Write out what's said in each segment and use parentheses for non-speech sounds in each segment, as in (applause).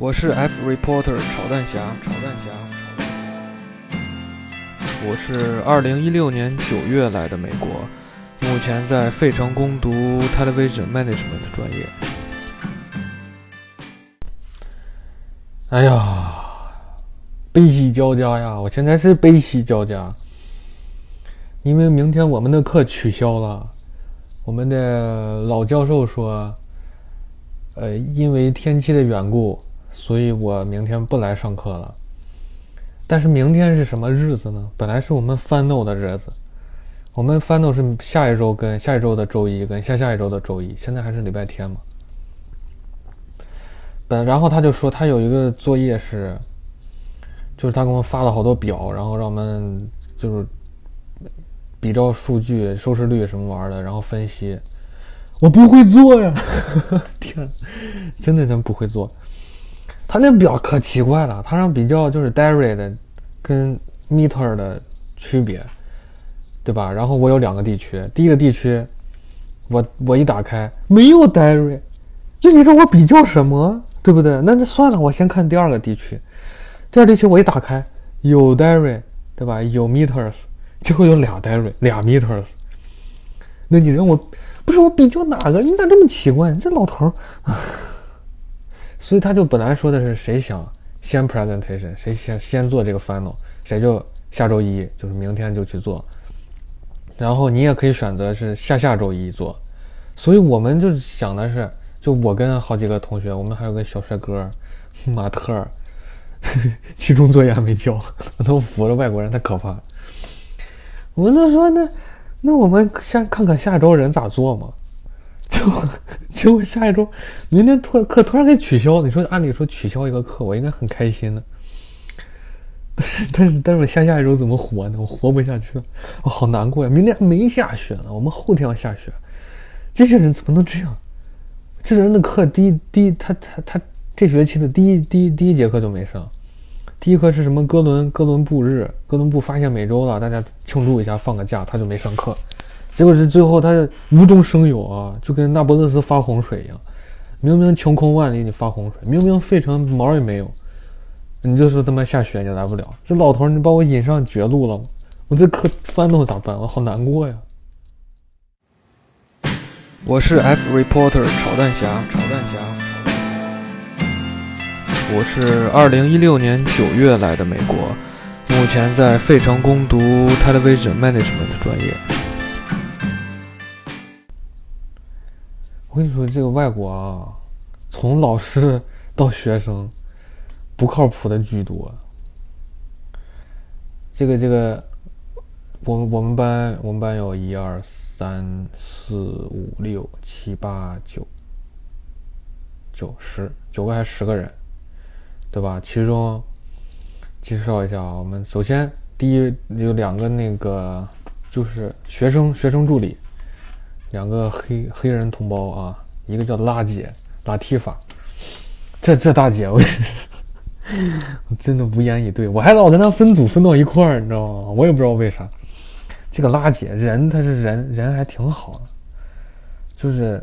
我是 F reporter 炒蛋侠，炒蛋侠，我是二零一六年九月来的美国，目前在费城攻读 television management 专业。哎呀，悲喜交加呀！我现在是悲喜交加，因为明天我们的课取消了。我们的老教授说，呃，因为天气的缘故，所以我明天不来上课了。但是明天是什么日子呢？本来是我们 final 的日子，我们 final 是下一周跟下一周的周一跟下下一周的周一，现在还是礼拜天嘛。本然后他就说他有一个作业是，就是他给我们发了好多表，然后让我们就是比照数据、收视率什么玩意儿的，然后分析。我不会做呀，(laughs) 天，真的真不会做。他那表可奇怪了，他让比较就是 diary 的跟 meter 的区别，对吧？然后我有两个地区，第一个地区，我我一打开没有 diary，那你说我比较什么？对不对？那就算了，我先看第二个地区。第二地区我一打开有 diary，对吧？有 meters，结果有俩 diary，俩 meters。那你让我不是我比较哪个？你咋这么奇怪？你这老头儿。所以他就本来说的是谁想先 presentation，谁先先做这个 final，谁就下周一就是明天就去做。然后你也可以选择是下下周一做。所以我们就想的是。就我跟好几个同学，我们还有个小帅哥马特，(laughs) 期中作业还没交，我都服了外国人太可怕。我们都说那那我们先看看下周人咋做嘛。(laughs) 结果 (laughs) 结果下一周明天突然课突然给取消，你说按理说取消一个课，我应该很开心的。但是但是但是我下下一周怎么活呢？我活不下去了，我好难过呀！明天还没下雪呢，我们后天要下雪，这些人怎么能这样？这人的课第一第一他他他这学期的第一第一第一节课就没上，第一课是什么哥伦哥伦布日，哥伦布发现美洲了，大家庆祝一下放个假，他就没上课。结果是最后他无中生有啊，就跟那不勒斯发洪水一样，明明晴空万里你发洪水，明明费城毛也没有，你就说他妈下雪你来不了，这老头你把我引上绝路了，我这课翻动咋办？我好难过呀。我是 F reporter 炒蛋侠，炒蛋侠。我是二零一六年九月来的美国，目前在费城攻读 television management 专业。我跟你说，这个外国啊，从老师到学生，不靠谱的居多。这个这个，我我们班我们班有一二。三四五六七八九九十九个还是十个人，对吧？其中介绍一下啊，我们首先第一有两个那个就是学生学生助理，两个黑黑人同胞啊，一个叫拉姐拉提法，这这大姐我我 (laughs) 真的无言以对，我还老跟她分组分到一块儿，你知道吗？我也不知道为啥。这个拉姐人，她是人人还挺好，就是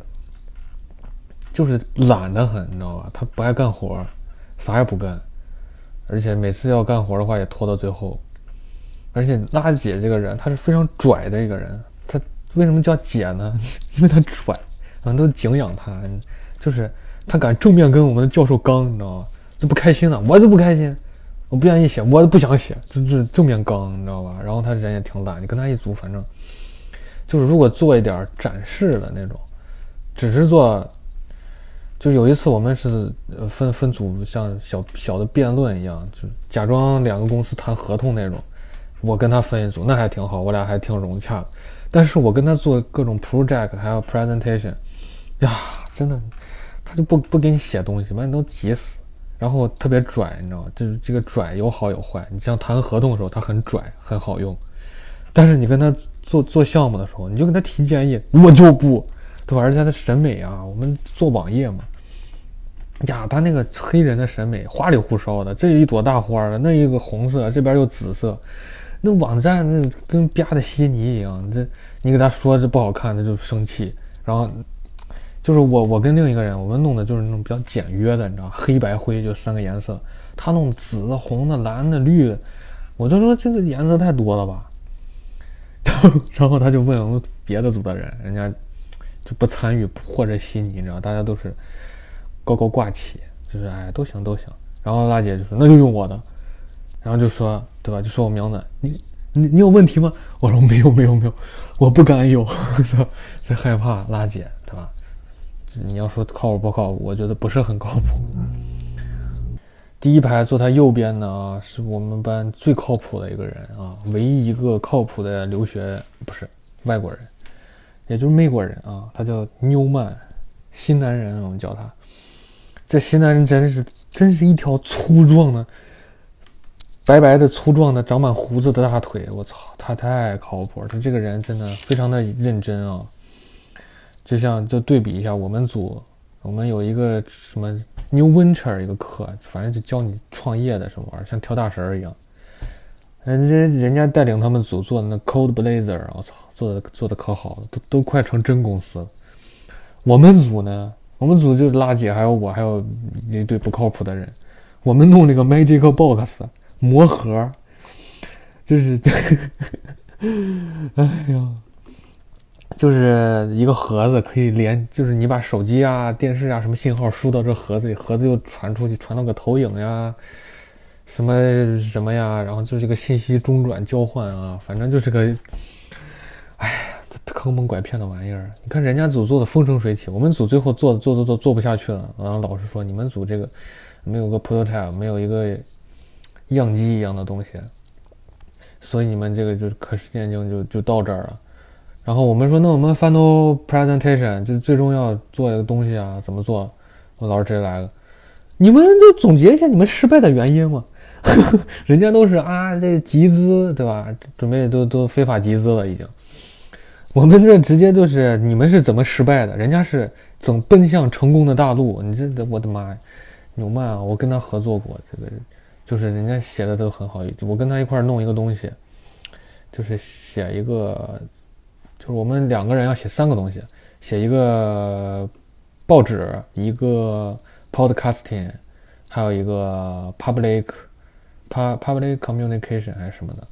就是懒得很，你知道吧？她不爱干活，啥也不干，而且每次要干活的话也拖到最后。而且拉姐这个人，她是非常拽的一个人。为什么叫姐呢？(laughs) 因为她拽，我们都敬仰她，就是她敢正面跟我们的教授刚，你知道吗？就不开心了，我就不开心。我不愿意写，我都不想写，就是正面刚，你知道吧？然后他人也挺懒，你跟他一组，反正就是如果做一点展示的那种，只是做，就有一次我们是分分组，像小小的辩论一样，就假装两个公司谈合同那种，我跟他分一组，那还挺好，我俩还挺融洽。但是我跟他做各种 project 还有 presentation，呀，真的，他就不不给你写东西，把你都急死。然后特别拽，你知道吗？就是这个拽有好有坏。你像谈合同的时候，他很拽，很好用。但是你跟他做做项目的时候，你就跟他提建议，我就不，对吧？而且他的审美啊，我们做网页嘛，呀，他那个黑人的审美花里胡哨的，这一朵大花的，那一个红色，这边又紫色，那网站那跟吧的稀泥一样。这你给他说这不好看，他就生气，然后。就是我我跟另一个人，我们弄的就是那种比较简约的，你知道黑白灰就三个颜色，他弄紫的、红的、蓝的、绿的，我就说这个颜色太多了吧。(laughs) 然后他就问我们别的组的人，人家就不参与或者稀泥，你知道，大家都是高高挂起，就是哎都行都行。然后大姐就说那就用我的，然后就说对吧？就说我名字，你你你有问题吗？我说没有没有没有，我不敢有，是吧在害怕拉姐对吧？你要说靠谱不靠谱？我觉得不是很靠谱。第一排坐他右边的啊，是我们班最靠谱的一个人啊，唯一一个靠谱的留学不是外国人，也就是美国人啊，他叫纽曼，新南人我们叫他。这新南人真是真是一条粗壮的、白白的、粗壮的、长满胡子的大腿，我操，他太靠谱。他这个人真的非常的认真啊，就像就对比一下我们组，我们有一个什么。New Venture 一个课，反正就教你创业的什么玩意儿，像跳大神儿一样。人家人家带领他们组做的那 Cold Blazer，我操，做的做的可好了，都都快成真公司了。我们组呢，我们组就是垃圾，还有我，还有一堆不靠谱的人。我们弄那个 Magic Box 魔盒，就是，(laughs) 哎呀。就是一个盒子，可以连，就是你把手机啊、电视啊什么信号输到这盒子里，盒子又传出去，传到个投影呀，什么什么呀，然后就是个信息中转交换啊，反正就是个，哎呀，坑蒙拐骗的玩意儿。你看人家组做的风生水起，我们组最后做做做做做不下去了。然后老师说，你们组这个没有个 prototype，没有一个样机一样的东西，所以你们这个就是可实践性就就到这儿了。然后我们说，那我们 final presentation 就最终要做一个东西啊，怎么做？我老师直接来了，你们就总结一下你们失败的原因嘛。(laughs) 人家都是啊，这集资对吧？准备都都非法集资了已经。我们这直接就是你们是怎么失败的？人家是怎奔向成功的大陆？你这我的妈呀，纽曼啊！我跟他合作过，这个就是人家写的都很好。我跟他一块弄一个东西，就是写一个。就是我们两个人要写三个东西，写一个报纸，一个 podcasting，还有一个 public public communication 还是什么的。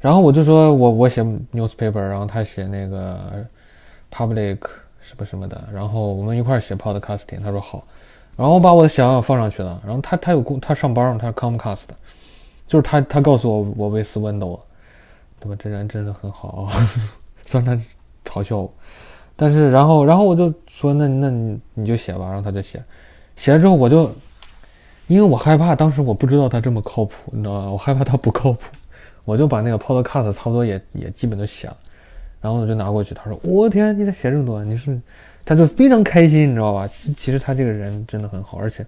然后我就说我我写 newspaper，然后他写那个 public 什么什么的，然后我们一块写 podcasting。他说好，然后我把我的想法放上去了。然后他他有工，他上班嘛，他是 Comcast 的，就是他他告诉我我为 Windows。对吧？这人真的很好，虽然他嘲笑我，但是然后然后我就说那那你你就写吧，然后他就写，写了之后我就，因为我害怕，当时我不知道他这么靠谱，你知道吧？我害怕他不靠谱，我就把那个 Podcast 差不多也也基本都写了，然后我就拿过去，他说我天，你咋写这么多？你是，他就非常开心，你知道吧？其其实他这个人真的很好，而且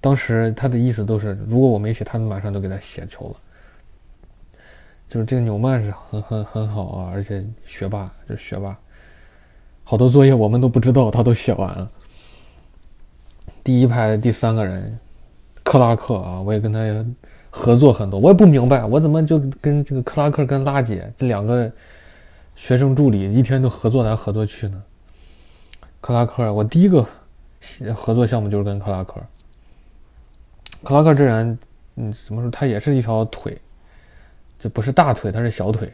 当时他的意思都是，如果我没写，他们马上都给他写球了。就是这个纽曼是很很很好啊，而且学霸就是学霸，好多作业我们都不知道，他都写完了。第一排第三个人，克拉克啊，我也跟他合作很多，我也不明白，我怎么就跟这个克拉克跟拉姐这两个学生助理一天都合作来合作去呢？克拉克，我第一个合作项目就是跟克拉克。克拉克这人，嗯，怎么说？他也是一条腿。这不是大腿，他是小腿。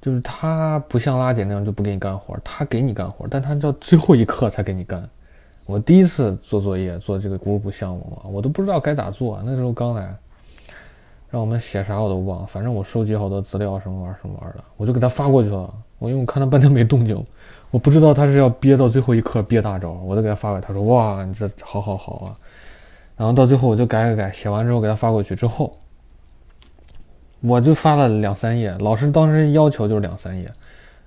就是他不像拉姐那样就不给你干活，他给你干活，但他到最后一刻才给你干。我第一次做作业，做这个 group 项目嘛，我都不知道该咋做。那时候刚来，让我们写啥我都忘，反正我收集好多资料什么玩意儿什么玩意儿的，我就给他发过去了。我因为我看他半天没动静，我不知道他是要憋到最后一刻憋大招，我就给他发给他说：“哇，你这好好好啊！”然后到最后我就改改改，写完之后给他发过去之后。我就发了两三页，老师当时要求就是两三页。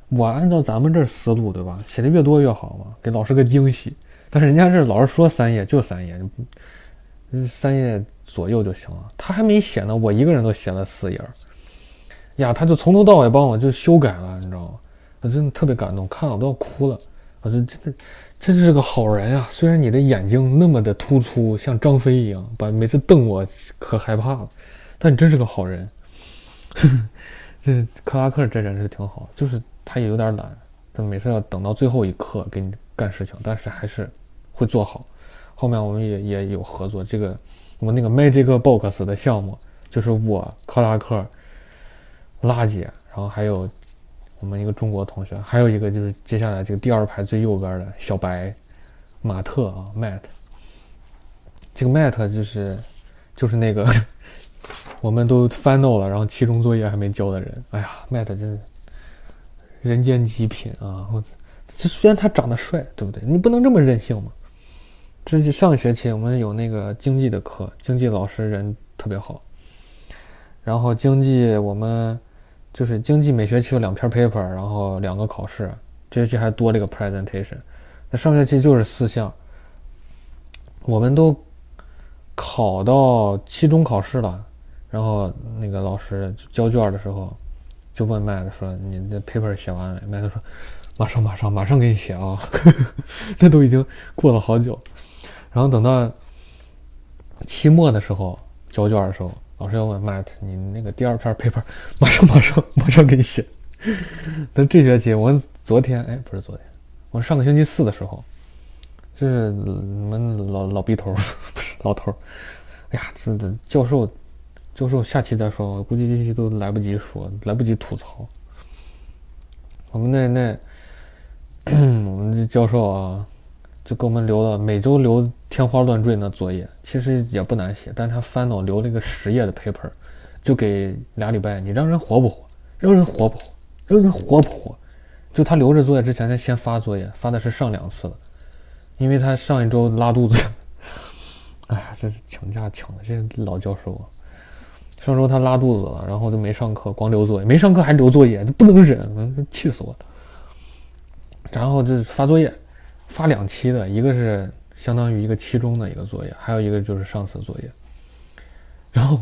我按照咱们这思路，对吧？写的越多越好嘛，给老师个惊喜。但是人家这老师说三页就三页，三页左右就行了。他还没写呢，我一个人都写了四页。呀，他就从头到尾帮我就修改了，你知道吗？我真的特别感动，看了我都要哭了。我说真的，真是个好人呀！虽然你的眼睛那么的突出，像张飞一样，把每次瞪我可害怕了，但你真是个好人。(laughs) 这克拉克这人是挺好，就是他也有点懒，他每次要等到最后一刻给你干事情，但是还是会做好。后面我们也也有合作，这个我们那个 Magic Box 的项目，就是我克拉克、拉姐，然后还有我们一个中国同学，还有一个就是接下来这个第二排最右边的小白马特啊，Matt。这个 Matt 就是就是那个 (laughs) 我们都 final 了，然后期中作业还没交的人。哎呀，Matt 真是人间极品啊！我这虽然他长得帅，对不对？你不能这么任性嘛。这是上学期我们有那个经济的课，经济老师人特别好。然后经济我们就是经济每学期有两篇 paper，然后两个考试，这学期还多了一个 presentation。那上学期就是四项，我们都考到期中考试了，然后那个老师交卷的时候就问麦子说：“你的 paper 写完了？”麦子说：“马上马上马上给你写啊！” (laughs) 那都已经过了好久。然后等到期末的时候交卷的时候，老师要问 Matt：“ 你那个第二篇 paper (laughs) 马上马上马上给你写。(laughs) ”但这学期我昨天哎不是昨天，我上个星期四的时候，就是你们老老逼头 (laughs) 不是老头，哎呀，这这教授教授下期再说，我估计这期都来不及说，来不及吐槽。我们那那 (clears throat) 我们这教授啊。就给我们留了每周留天花乱坠那作业，其实也不难写，但是他翻到留了一个十页的 paper，就给俩礼拜，你让人活不活？让人活不活？让人活不活？就他留着作业之前，他先发作业，发的是上两次的，因为他上一周拉肚子，(laughs) 哎呀，这是请假请的，这老教授啊，上周他拉肚子了，然后就没上课，光留作业，没上课还留作业，不能忍，气死我了。然后就发作业。发两期的，一个是相当于一个期中的一个作业，还有一个就是上次作业。(laughs) 然后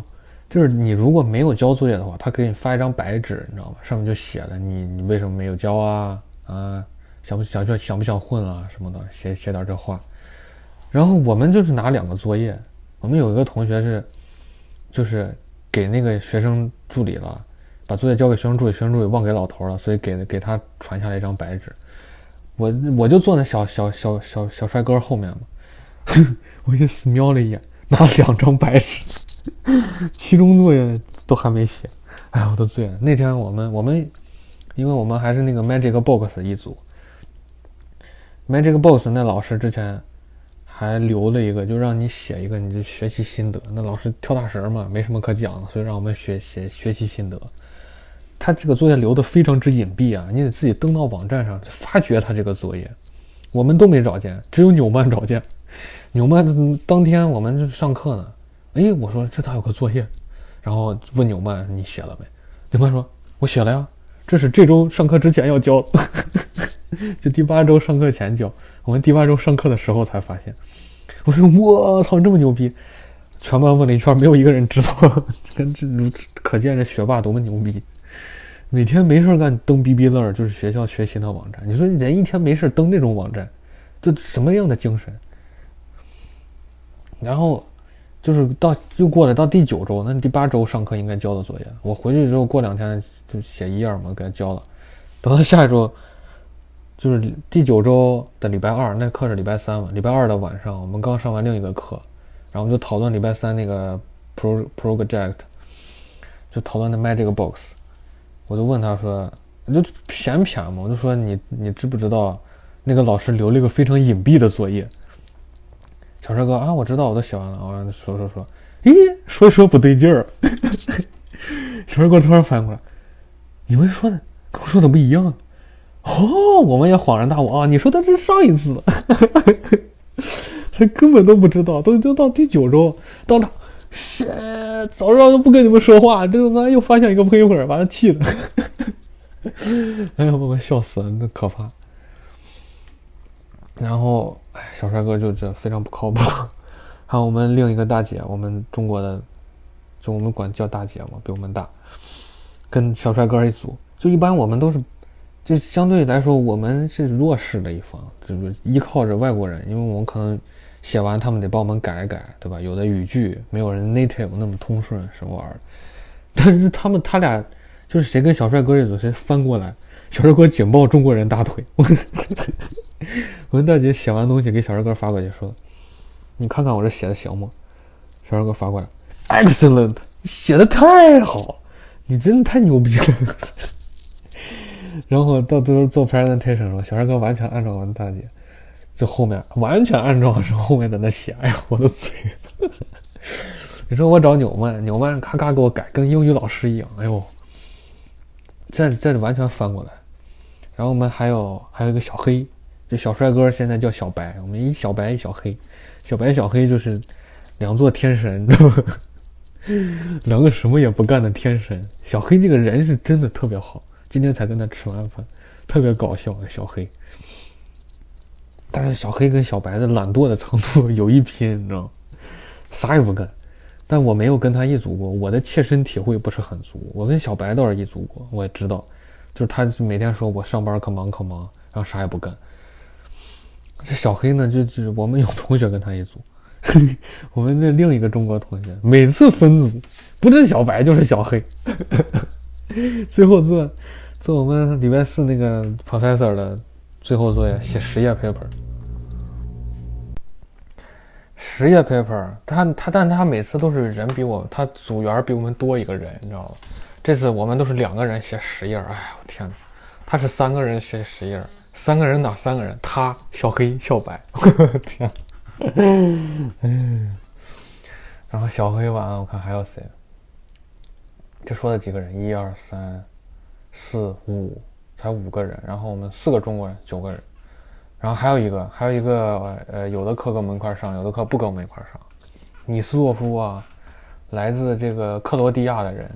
就是你如果没有交作业的话，他给你发一张白纸，你知道吗？上面就写了你你为什么没有交啊啊，想不想想不想混啊什么的，写写点这话。然后我们就是拿两个作业，我们有一个同学是就是给那个学生助理了，把作业交给学生助理，学生助理忘给老头了，所以给给他传下来一张白纸。我我就坐那小小小小小帅哥后面嘛，(laughs) 我就死瞄了一眼，拿两张白纸，(laughs) 期中作业都还没写，哎，我都醉了。那天我们我们，因为我们还是那个 Magic Box 一组，Magic Box 那老师之前还留了一个，就让你写一个你的学习心得。那老师跳大神嘛，没什么可讲的，所以让我们学写学习心得。他这个作业留的非常之隐蔽啊，你得自己登到网站上发掘他这个作业，我们都没找见，只有纽曼找见。纽曼当天我们上课呢，哎，我说这咋有个作业？然后问纽曼你写了没？纽曼说我写了呀，这是这周上课之前要交，(laughs) 就第八周上课前交。我们第八周上课的时候才发现。我说我操，这么牛逼！全班问了一圈，没有一个人知道，(laughs) 跟这可见这学霸多么牛逼。每天没事干登 B B 乐，就是学校学习的网站。你说人一天没事登这种网站，这什么样的精神？然后就是到又过了到第九周，那第八周上课应该交的作业，我回去之后过两天就写一页嘛，给他交了。等到下一周，就是第九周的礼拜二，那课是礼拜三嘛？礼拜二的晚上，我们刚上完另一个课，然后我们就讨论礼拜三那个 pro project，就讨论的 magic box。我就问他说：“就偏偏嘛？”我就说：“你你知不知道，那个老师留了一个非常隐蔽的作业？”小帅哥啊，我知道，我都写完了。我让他说说说，咦，说一说不对劲儿。(laughs) 小帅哥突然反应过来：“你们说的跟我说的不一样。”哦，我们也恍然大悟啊！你说的是上一次，(laughs) 他根本都不知道，都都到第九周，到了。是，(laughs) 早知道都不跟你们说话。这他妈又发现一个黑粉，把他气的，(laughs) 哎呀，把我笑死了，那可怕。然后，哎，小帅哥就这非常不靠谱。(laughs) 还有我们另一个大姐，我们中国的，就我们管叫大姐嘛，比我们大，跟小帅哥一组。就一般我们都是，就相对来说我们是弱势的一方，就是依靠着外国人，因为我们可能。写完他们得帮我们改一改，对吧？有的语句没有人 native 那么通顺，什么玩意儿？(laughs) 但是他们他俩就是谁跟小帅哥一组，谁翻过来，(laughs) 小帅哥紧抱中国人大腿。(laughs) 我大姐写完东西给小帅哥发过去说：“你看看我这写的行吗？”小帅哥发过来：“Excellent，写的太好，你真的太牛逼了。”然后到最后做 presentation 时候，小帅哥完全按照我们大姐，就后面完全按照是后面在那写。哎呀，我的嘴！你说我找纽曼，纽曼咔咔给我改，跟英语老师一样。哎呦，这这完全翻过来。然后我们还有还有一个小黑，这小帅哥现在叫小白。我们一小白一小黑，小白小黑就是两座天神，(laughs) 两个什么也不干的天神。小黑这个人是真的特别好，今天才跟他吃完饭，特别搞笑。小黑，但是小黑跟小白的懒惰的程度有一拼，你知道吗？啥也不干。但我没有跟他一组过，我的切身体会不是很足。我跟小白倒是一组过，我也知道，就是他每天说我上班可忙可忙，然后啥也不干。这小黑呢，就就是我们有同学跟他一组，(laughs) 我们那另一个中国同学每次分组，不是小白就是小黑，(laughs) 最后做做我们礼拜四那个 professor 的最后作业，写实验 paper。实验 paper，他他，但他每次都是人比我，他组员比我们多一个人，你知道吗？这次我们都是两个人写十页，哎呀，我天哪！他是三个人写十页，三个人打三个人，他小黑小白，(laughs) 天，嗯，然后小黑完了，我看还有谁？就说了几个人，一二三四五，才五个人，然后我们四个中国人，九个人。然后还有一个，还有一个，呃，有的课跟我们一块上，有的课不跟我们一块上。米斯洛夫啊，来自这个克罗地亚的人，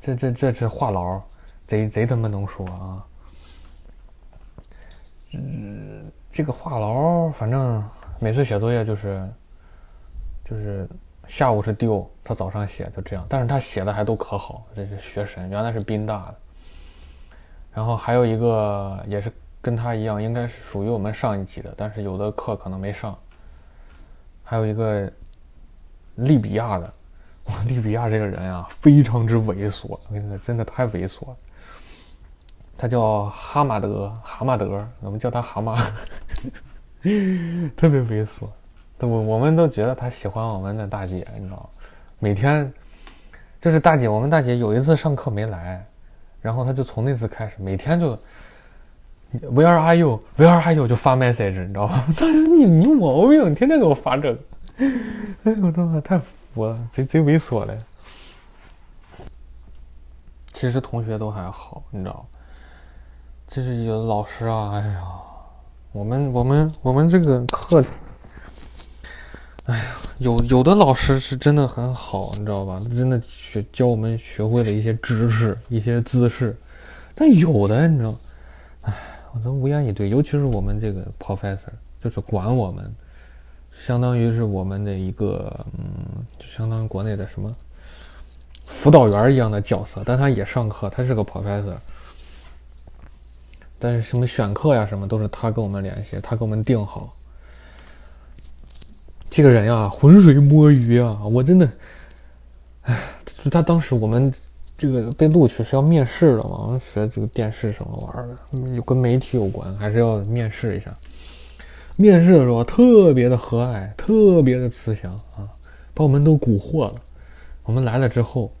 这这这是话痨，贼贼他妈能说啊。嗯，这个话痨，反正每次写作业就是，就是下午是丢，他早上写，就这样。但是他写的还都可好，这是学神，原来是宾大的。然后还有一个也是。跟他一样，应该是属于我们上一级的，但是有的课可能没上。还有一个利比亚的，哇，利比亚这个人啊，非常之猥琐，我跟你说，真的太猥琐。他叫哈马德，哈马德，我们叫他蛤蟆，(laughs) 特别猥琐。我我们都觉得他喜欢我们的大姐，你知道吗？每天就是大姐，我们大姐有一次上课没来，然后他就从那次开始，每天就。Where are you? Where are you? 就发 message，你知道吗？(laughs) 他说你你有毛病，你天天给我发这个。哎呦，我的太服了，贼贼猥琐嘞。其实同学都还好，你知道吗？就是有老师啊，哎呀，我们我们我们这个课，哎呀，有有的老师是真的很好，你知道吧？真的学教我们学会了一些知识、一些姿势。但有的，你知道，哎。我都无言以对，尤其是我们这个 professor，就是管我们，相当于是我们的一个，嗯，就相当于国内的什么辅导员一样的角色，但他也上课，他是个 professor，但是什么选课呀什么都是他跟我们联系，他给我们定好。这个人呀，浑水摸鱼啊，我真的，哎，就他当时我们。这个被录取是要面试的嘛？学这个电视什么玩意儿的，有跟媒体有关，还是要面试一下。面试的时候特别的和蔼，特别的慈祥啊，把我们都蛊惑了。我们来了之后，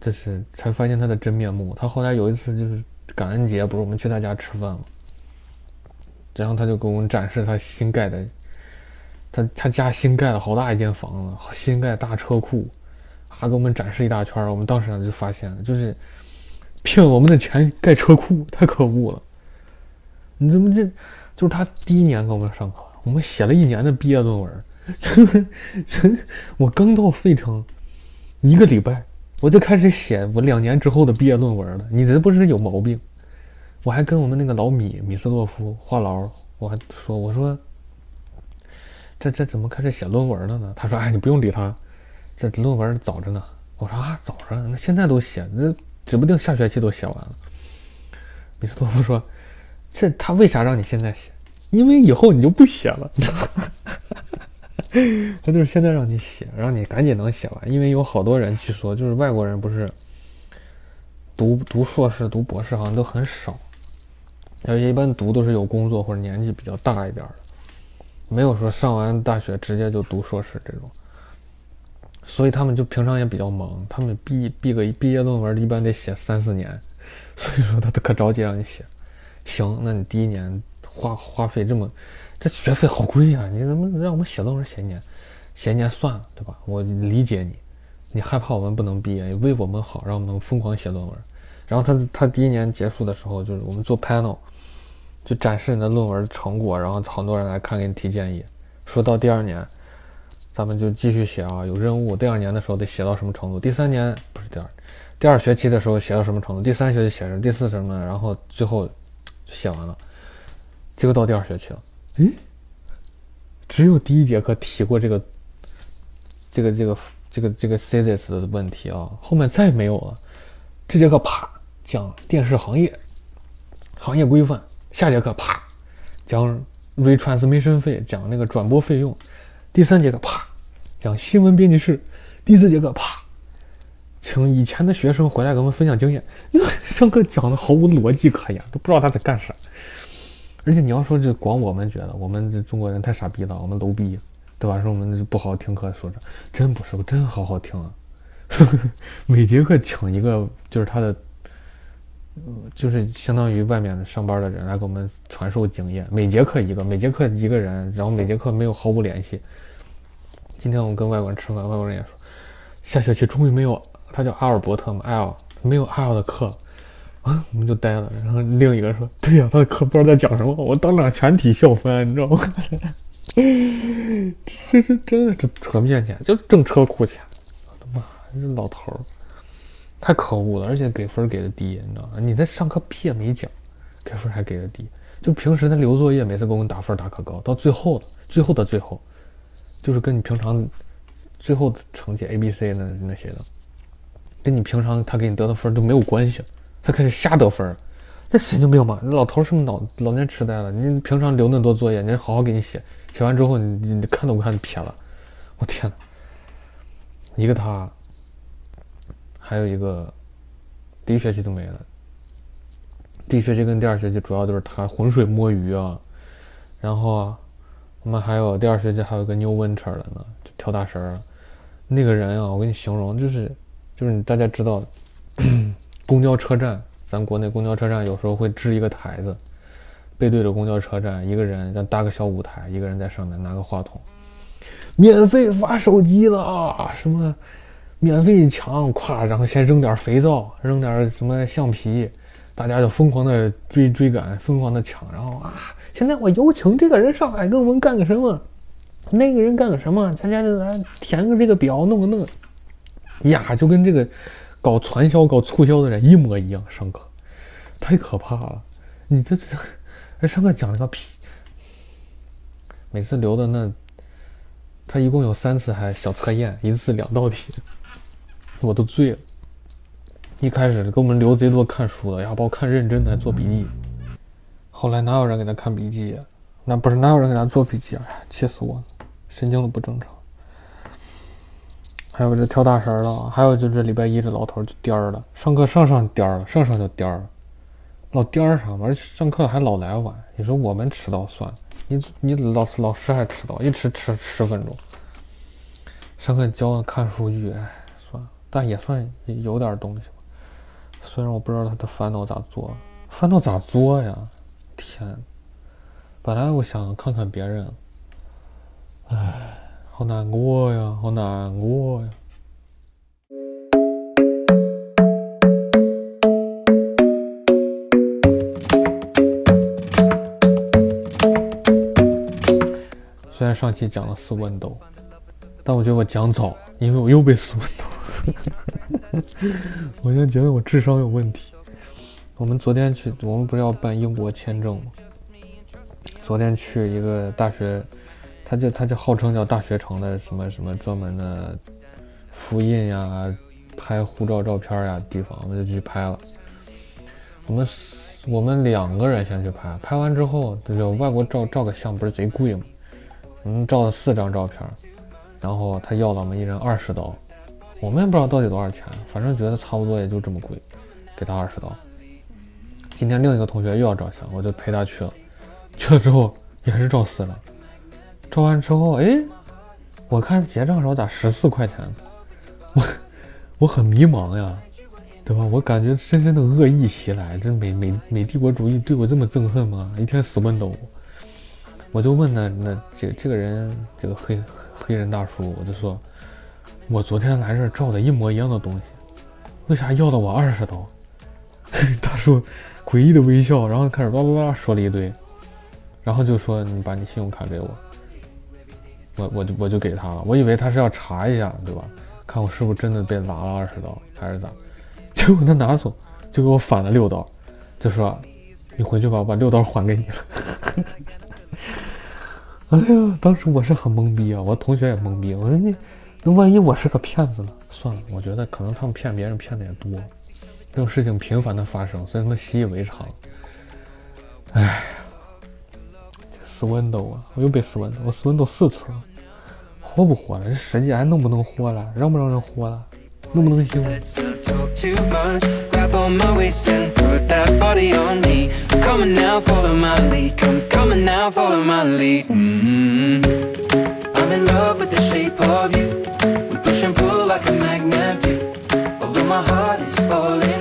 这是才发现他的真面目。他后来有一次就是感恩节，不是我们去他家吃饭嘛？然后他就给我们展示他新盖的，他他家新盖了好大一间房子，新盖大车库。还给我们展示一大圈我们当时就发现了，就是骗我们的钱盖车库，太可恶了！你怎么这？就是他第一年给我们上课，我们写了一年的毕业论文，(laughs) 我刚到费城一个礼拜，我就开始写我两年之后的毕业论文了。你这不是有毛病？我还跟我们那个老米米斯洛夫话痨，我还说我说这这怎么开始写论文了呢？他说：“哎，你不用理他。”这论文早着呢，我说啊，早着呢，那现在都写，那指不定下学期都写完了。米斯托夫说：“这他为啥让你现在写？因为以后你就不写了。(laughs) 他就是现在让你写，让你赶紧能写完，因为有好多人据说就是外国人不是读读硕士、读博士好像都很少，而且一般读都是有工作或者年纪比较大一点的，没有说上完大学直接就读硕士这种。所以他们就平常也比较忙，他们毕毕个毕业论文一般得写三四年，(laughs) 所以说他都可着急让你写。行，那你第一年花花费这么，这学费好贵呀！你怎么让我们写论文写一年？写一年算了，对吧？我理解你，你害怕我们不能毕业，为我们好，让我们疯狂写论文。然后他他第一年结束的时候，就是我们做 panel，就展示你的论文成果，然后很多人来看，给你提建议。说到第二年。咱们就继续写啊，有任务。第二年的时候得写到什么程度？第三年不是第二，第二学期的时候写到什么程度？第三学期写什么，第四什么？然后最后写完了。结果到第二学期了，诶，只有第一节课提过这个，这个这个这个这个 thesis 的问题啊，后面再也没有了。这节课啪讲电视行业行业规范，下节课啪讲 retransmission 费，讲那个转播费用。第三节课啪，讲新闻编辑室；第四节课啪，请以前的学生回来给我们分享经验。那上课讲的毫无逻辑可言，都不知道他在干啥。而且你要说这光我们觉得我们这中国人太傻逼了，我们 low 逼，对吧？说我们不好好听课，说着真不是，我真好好听啊。(laughs) 每节课请一个就是他的，就是相当于外面上班的人来给我们传授经验。每节课一个，每节课一个人，然后每节课没有毫无联系。今天我们跟外国人吃饭，外国人也说，下学期终于没有他叫阿尔伯特嘛，L 没有 L 的课啊，我们就呆了。然后另一个说，对呀，他的课不知道在讲什么，我当场全体笑翻，你知道吗？(laughs) 这是真的，这车面钱就挣车库钱，我的妈，这老头儿太可恶了，而且给分给的低，你知道吗？你在上课屁也没讲，给分还给的低，就平时他留作业，每次给我们打分打可高，到最后的最后的最后。就是跟你平常最后的成绩 A、B、C 那那些的，跟你平常他给你得的分都没有关系，他开始瞎得分，这神经病嘛！老头是不是脑老年痴呆了？你平常留那么多作业，你好好给你写，写完之后你你看都不看就撇了，我天呐，一个他，还有一个第一学期都没了，第一学期跟第二学期主要都是他浑水摸鱼啊，然后。我们还有第二学期还有个 New Winter 的呢，就跳大神儿。那个人啊，我给你形容，就是就是你大家知道，公交车站，咱国内公交车站有时候会支一个台子，背对着公交车站，一个人让搭个小舞台，一个人在上面拿个话筒，免费发手机了啊，什么免费抢，咵，然后先扔点肥皂，扔点什么橡皮，大家就疯狂的追追赶，疯狂的抢，然后啊。现在我有请这个人上来跟我们干个什么，那个人干个什么，咱家就来填个这个表，弄个弄，呀，就跟这个搞传销、搞促销的人一模一样。上课太可怕了，你这这，上课讲了个屁！每次留的那，他一共有三次还小测验，一次两道题，我都醉了。一开始给我们留贼多看书的，然后，把我看认真的做笔记。后来哪有人给他看笔记？那不是哪有人给他做笔记啊？气死我了，神经都不正常。还有这跳大神了，还有就这礼拜一这老头就颠儿了，上课上上颠儿了，上上就颠儿了，老颠儿啥？完上课还老来晚。你说我们迟到算了，你你老老师还迟到，一迟迟十分钟。上课教看数据，哎，但也算有点东西吧。虽然我不知道他的烦恼咋做，烦恼咋做呀？天，本来我想看看别人，唉，好难过呀，好难过呀。虽然上期讲了四问斗，但我觉得我讲早，因为我又被四问斗，(laughs) 我现在觉得我智商有问题。我们昨天去，我们不是要办英国签证吗？昨天去一个大学，他就他就号称叫大学城的什么什么专门的复印呀、拍护照照片呀地方，我们就去拍了。我们我们两个人先去拍，拍完之后，这就外国照照个相不是贼贵吗？我们照了四张照片，然后他要了我们一人二十刀，我们也不知道到底多少钱，反正觉得差不多也就这么贵，给他二十刀。今天另一个同学又要照相，我就陪他去了。去了之后也是照死了，照完之后，哎，我看结账时候咋十四块钱？我我很迷茫呀，对吧？我感觉深深的恶意袭来，这美美美帝国主义对我这么憎恨吗？一天死问斗，我就问那那这这个人这个黑黑人大叔，我就说，我昨天来这儿照的一模一样的东西，为啥要了我二十刀？(laughs) 大叔诡异的微笑，然后开始叭叭叭说了一堆，然后就说你把你信用卡给我，我我就我就给他了。我以为他是要查一下，对吧？看我是不是真的被拿了二十刀还是咋？(laughs) 结果他拿走就给我返了六刀，就说你回去吧，我把六刀还给你了。(laughs) 哎呀，当时我是很懵逼啊，我同学也懵逼。我说你那万一我是个骗子呢？算了，我觉得可能他们骗别人骗的也多。这种事情频繁的发生，所以他们习以为常。哎，斯文斗啊，我又被斯文斗，我斯文斗四次了，活不活了？这世界还能不能活了？让不让人活了？能不能行 I'm in love with the shape of you. We push and pull like a magnet do. Although my heart is falling.